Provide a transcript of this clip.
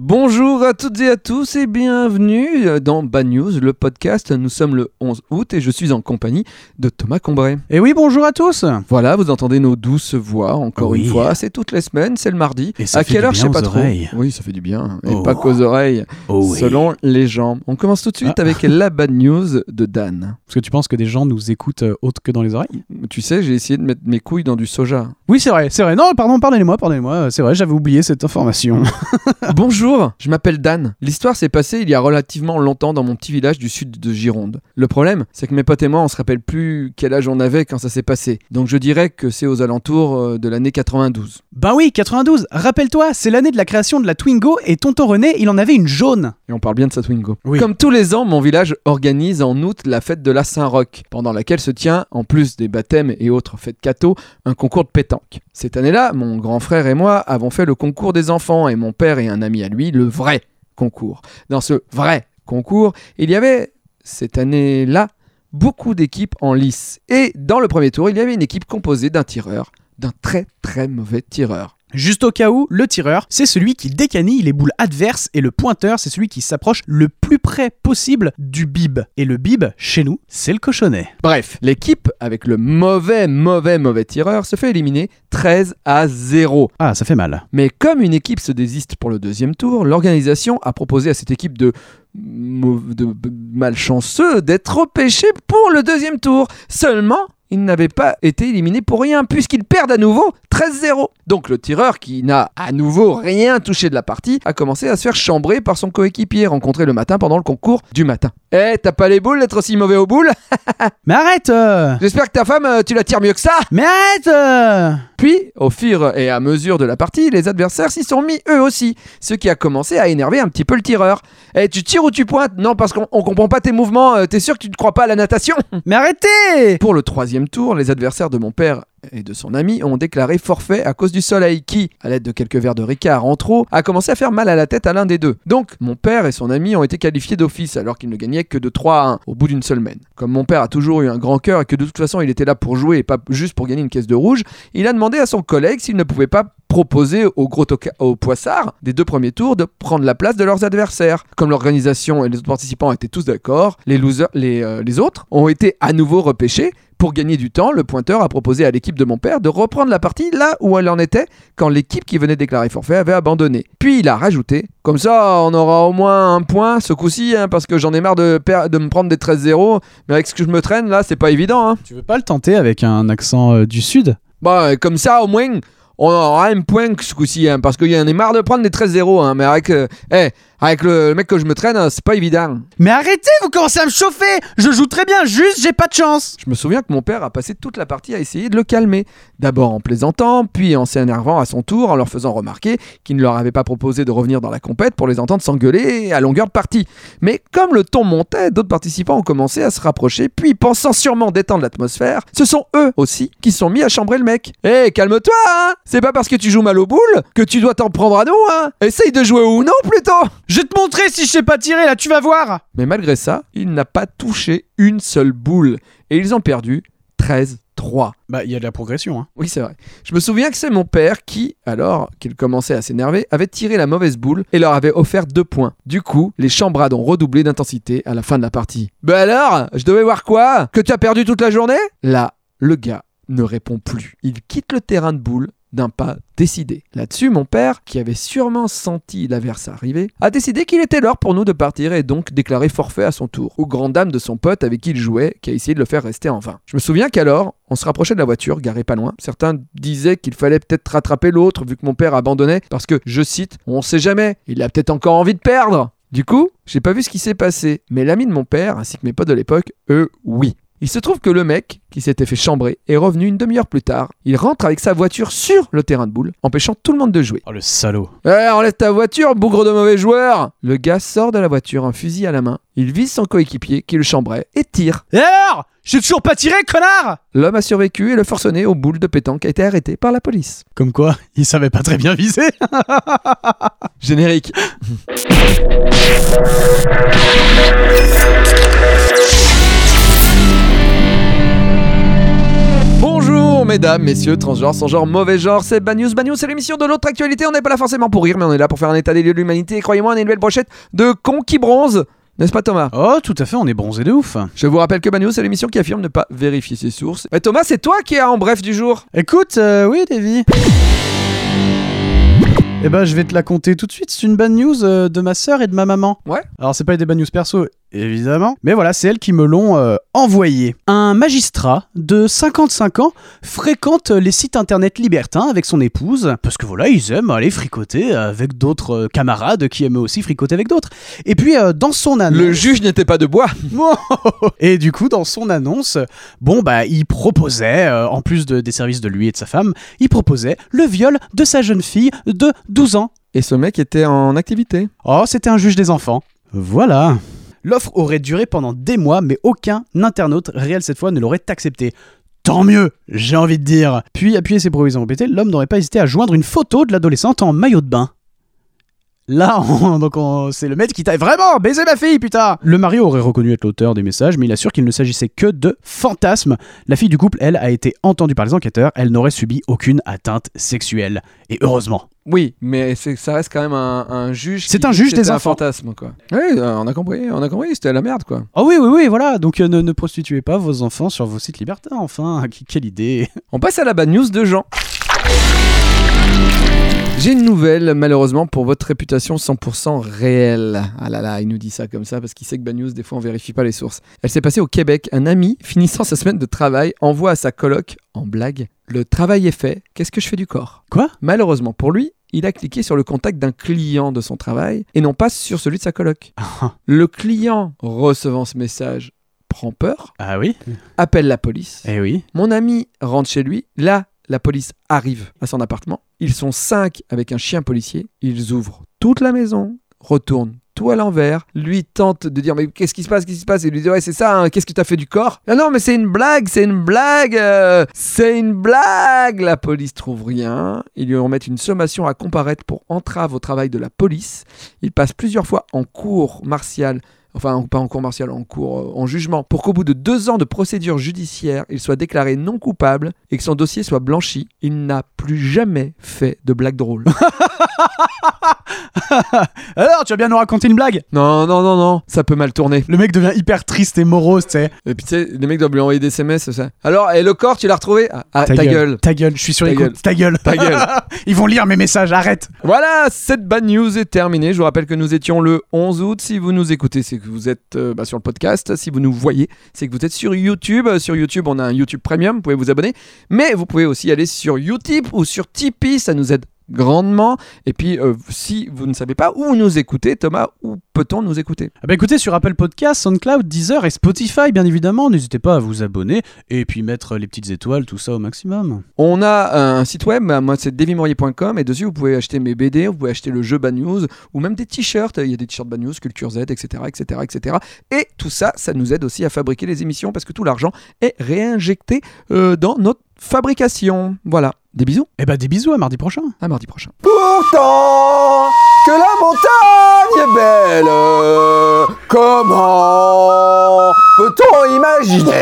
Bonjour à toutes et à tous et bienvenue dans Bad News, le podcast. Nous sommes le 11 août et je suis en compagnie de Thomas Combray. Et oui, bonjour à tous. Voilà, vous entendez nos douces voix encore Oui. une fois. C'est toutes les semaines, c'est le mardi. Et ça à fait quelle du heure, bien je sais pas trop. oreilles. Oui, ça fait du bien. Et Oh. pas qu'aux oreilles, Oh oui. selon les gens. On commence tout de suite Ah. avec la Bad News de Dan. Parce que tu penses que des gens nous écoutent euh, autre que dans les oreilles? Tu sais, j'ai essayé de mettre mes couilles dans du soja. Oui, c'est vrai, c'est vrai. Non, pardon, pardonnez-moi, pardonnez-moi. Euh, C'est vrai, j'avais oublié cette information. Bonjour, je m'appelle Dan. L'histoire s'est passée il y a relativement longtemps dans mon petit village du sud de Gironde. Le problème, c'est que mes potes et moi, on se rappelle plus quel âge on avait quand ça s'est passé. Donc je dirais que c'est aux alentours euh, de l'année 92. ben oui, 92. Rappelle-toi, c'est l'année de la création de la Twingo et tonton René, il en avait une jaune. Et on parle bien de sa Twingo. Oui. Comme tous les ans, mon village organise en août la fête de la Saint-Roch, pendant laquelle se tient, en plus des baptêmes et autres fêtes cathos, un concours de pétanque. Cette année-là, mon grand frère et moi avons fait le concours des enfants et mon père et un ami à lui, le vrai concours. Dans ce vrai concours, il y avait, cette année-là, beaucoup d'équipes en lice. Et dans le premier tour, il y avait une équipe composée d'un tireur, d'un très très mauvais tireur. Juste au cas où, le tireur, c'est celui qui décanille les boules adverses et le pointeur, c'est celui qui s'approche le plus près possible du bib. Et le bib, chez nous, c'est le cochonnet. Bref, l'équipe avec le mauvais, mauvais, mauvais tireur se fait éliminer 13 à 0. Ah, ça fait mal. Mais comme une équipe se désiste pour le deuxième tour, l'organisation a proposé à cette équipe de, de malchanceux d'être repêchés pour le deuxième tour. Seulement, ils n'avaient pas été éliminés pour rien, puisqu'ils perdent à nouveau 13-0. Donc le tireur, qui n'a à nouveau rien touché de la partie, a commencé à se faire chambrer par son coéquipier, rencontré le matin pendant le concours du matin. Eh, t'as pas les boules d'être aussi mauvais aux boules? Mais arrête euh J'espère que ta femme, euh, tu la tires mieux que ça Mais arrête euh Puis, au fur et à mesure de la partie, les adversaires s'y sont mis eux aussi, ce qui a commencé à énerver un petit peu le tireur. Eh, tu tires ou tu pointes? Non, parce qu'on on comprend pas tes mouvements, euh, t'es sûr que tu ne crois pas à la natation? Mais arrêtez! Pour le troisième tour, les adversaires de mon père et de son ami ont déclaré forfait à cause du soleil qui, à l'aide de quelques verres de Ricard en trop, a commencé à faire mal à la tête à l'un des deux. Donc, mon père et son ami ont été qualifiés d'office alors qu'ils ne gagnaient que de 3 à 1 au bout d'une mène. Comme mon père a toujours eu un grand cœur et que de toute façon il était là pour jouer et pas juste pour gagner une caisse de rouge, il a demandé à son collègue s'il ne pouvait pas proposer aux gros poissards des deux premiers tours de prendre la place de leurs adversaires. Comme l'organisation et les autres participants étaient tous d'accord, les, les, euh, les autres ont été à nouveau repêchés. Pour gagner du temps, le pointeur a proposé à l'équipe de mon père de reprendre la partie là où elle en était quand l'équipe qui venait déclarer forfait avait abandonné. Puis il a rajouté Comme ça, on aura au moins un point ce coup-ci, hein, parce que j'en ai marre de, me prendre des 13-0. Mais avec ce que je me traîne là, c'est pas évident. Hein. Tu veux pas le tenter avec un accent euh, du sud? Bah, comme ça, au moins, on aura un point ce coup-ci, hein, parce qu'il y en a marre de prendre des 13-0. Hein, mais avec, euh, eh, avec le, le mec que je me traîne, euh, c'est pas évident. Mais arrêtez, vous commencez à me chauffer Je joue très bien, juste j'ai pas de chance Je me souviens que mon père a passé toute la partie à essayer de le calmer. D'abord en plaisantant, puis en s'énervant à son tour, en leur faisant remarquer qu'il ne leur avait pas proposé de revenir dans la compète pour les entendre s'engueuler à longueur de partie. Mais comme le ton montait, d'autres participants ont commencé à se rapprocher, puis pensant sûrement détendre l'atmosphère, ce sont eux aussi qui sont mis à chambrer le mec. Hé, calme-toi, hein C'est pas parce que tu joues mal aux boules que tu dois t'en prendre à nous, hein Essaye de jouer ou non plutôt Je vais te montrer si je sais pas tirer là, tu vas voir Mais malgré ça, il n'a pas touché une seule boule. Et ils ont perdu 13-3. Bah, il y a de la progression, hein. Oui, c'est vrai. Je me souviens que c'est mon père qui, alors qu'il commençait à s'énerver, avait tiré la mauvaise boule et leur avait offert deux points. Du coup, les chambrades ont redoublé d'intensité à la fin de la partie. Bah alors Je devais voir quoi? Que tu as perdu toute la journée? Là, le gars ne répond plus. Il quitte le terrain de boule d'un pas décidé. Là-dessus, mon père, qui avait sûrement senti l'averse arriver, a décidé qu'il était l'heure pour nous de partir et donc déclaré forfait à son tour, aux grandes dames de son pote avec qui il jouait, qui a essayé de le faire rester en vain. Je me souviens qu'alors, on se rapprochait de la voiture, garée pas loin. Certains disaient qu'il fallait peut-être rattraper l'autre vu que mon père abandonnait, parce que, je cite, on sait jamais, il a peut-être encore envie de perdre. Du coup, j'ai pas vu ce qui s'est passé, mais l'ami de mon père, ainsi que mes potes de l'époque, eux, oui. Il se trouve que le mec, qui s'était fait chambrer, est revenu une demi-heure plus tard. Il rentre avec sa voiture sur le terrain de boule, empêchant tout le monde de jouer. Oh le salaud. Eh, enlève ta voiture, bougre de mauvais joueur Le gars sort de la voiture, un fusil à la main. Il vise son coéquipier, qui le chambrait, et tire. Et alors J'ai toujours pas tiré, connard L'homme a survécu et le forcené aux boules de pétanque a été arrêté par la police. Comme quoi, il savait pas très bien viser. Générique. mesdames, messieurs, transgenres, sans genre, mauvais genre, c'est Bad News. Bad News, c'est l'émission de l'autre actualité. On n'est pas là forcément pour rire, mais on est là pour faire un état des lieux de l'humanité. Et croyez-moi, on est une belle brochette de cons qui bronzent. N'est-ce pas Thomas? Oh, tout à fait, on est bronzé de ouf. Je vous rappelle que Bad News, c'est l'émission qui affirme ne pas vérifier ses sources. Et Thomas, c'est toi qui es en bref du jour. Écoute, euh, oui, Davy. Eh ben, je vais te la compter tout de suite. C'est une bad news euh, de ma sœur et de ma maman. Ouais. Alors, c'est pas des bad news perso, évidemment. Mais voilà, c'est elles qui me l'ont euh, envoyé. Un magistrat de 55 ans fréquente les sites internet libertins avec son épouse. Parce que voilà, ils aiment aller fricoter avec d'autres euh, camarades qui aiment aussi fricoter avec d'autres. Et puis, euh, dans son annonce. Le juge n'était pas de bois. Et du coup, dans son annonce, bon, bah, il proposait, euh, en plus de- des services de lui et de sa femme, il proposait le viol de sa jeune fille de 12 ans. Et ce mec était en activité. Oh, c'était un juge des enfants. Voilà. L'offre aurait duré pendant des mois, mais aucun internaute réel cette fois ne l'aurait accepté. Tant mieux, j'ai envie de dire. Puis, appuyé ses provisions répétées, l'homme n'aurait pas hésité à joindre une photo de l'adolescente en maillot de bain. Là, on- donc on- c'est le maître qui t'a vraiment baisé ma fille, putain Le mari aurait reconnu être l'auteur des messages, mais il assure qu'il ne s'agissait que de fantasmes. La fille du couple, elle, a été entendue par les enquêteurs, elle n'aurait subi aucune atteinte sexuelle. Et heureusement. Oui, mais c'est- ça reste quand même un, un juge. C'est qui un juge des un enfants. fantasme, quoi. Oui, euh, on a compris, on a compris, c'était la merde, quoi. Oh oui, oui, oui, voilà. Donc euh, ne, ne prostituez pas vos enfants sur vos sites libertins, enfin. Quelle idée. On passe à la bad news de Jean. J'ai une nouvelle, malheureusement, pour votre réputation 100% réelle. Ah là là, il nous dit ça comme ça parce qu'il sait que Bad News, des fois, on vérifie pas les sources. Elle s'est passée au Québec. Un ami, finissant sa semaine de travail, envoie à sa coloc, en blague, Le travail est fait, qu'est-ce que je fais du corps? Quoi? Malheureusement pour lui, il a cliqué sur le contact d'un client de son travail et non pas sur celui de sa coloc. Le client, recevant ce message, prend peur, Ah oui? appelle la police. Eh oui. Mon ami rentre chez lui. Là, la police arrive à son appartement. Ils sont cinq avec un chien policier. Ils ouvrent toute la maison, retournent tout à l'envers. Lui tente de dire mais qu'est-ce qui se passe, qu'est-ce qui se passe? Et lui dit ouais c'est ça. hein, qu'est-ce que t'as fait du corps? Ah non mais c'est une blague, c'est une blague, euh, c'est une blague. La police trouve rien. Ils lui remettent une sommation à comparaître pour entrave au travail de la police. Il passe plusieurs fois en cours martial enfin pas en cours martial, en cours euh, en jugement, pour qu'au bout de deux ans de procédure judiciaire, il soit déclaré non coupable et que son dossier soit blanchi. Il n'a plus jamais fait de blague drôle. Alors, tu vas bien nous raconter une blague? Non, non, non, non, ça peut mal tourner. Le mec devient hyper triste et morose, tu sais. Et puis tu sais, les mecs doivent lui envoyer des SMS, ça. Alors, et le corps, tu l'as retrouvé? Ah, ah, ta, gueule. Ta gueule, je suis sur écoute. gueule. Ta gueule. Ta gueule. Ils vont lire mes messages, arrête. Voilà, cette bad news est terminée. Je vous rappelle que nous étions le 11 août. Si vous nous écoutez, c'est que vous êtes euh, bah, sur le podcast. Si vous nous voyez, c'est que vous êtes sur YouTube. Sur YouTube, on a un YouTube Premium. Vous pouvez vous abonner. Mais vous pouvez aussi aller sur Utip ou sur Tipeee. Ça nous aide grandement. Et puis, euh, si vous ne savez pas où nous écouter, Thomas, où peut-on nous écouter? Ah bah écoutez, sur Apple Podcast, SoundCloud, Deezer et Spotify, bien évidemment, n'hésitez pas à vous abonner et puis mettre les petites étoiles, tout ça au maximum. On a un site web, moi c'est devimaurier.com et dessus vous pouvez acheter mes BD, vous pouvez acheter le jeu Bad News ou même des t-shirts, il y a des t-shirts Bad News, Culture Z, etc., etc., etc. Et tout ça, ça nous aide aussi à fabriquer les émissions parce que tout l'argent est réinjecté euh, dans notre fabrication. Voilà. Des bisous. Eh ben des bisous à mardi prochain. À mardi prochain. Pourtant que la montagne est belle, comment peut-on imaginer?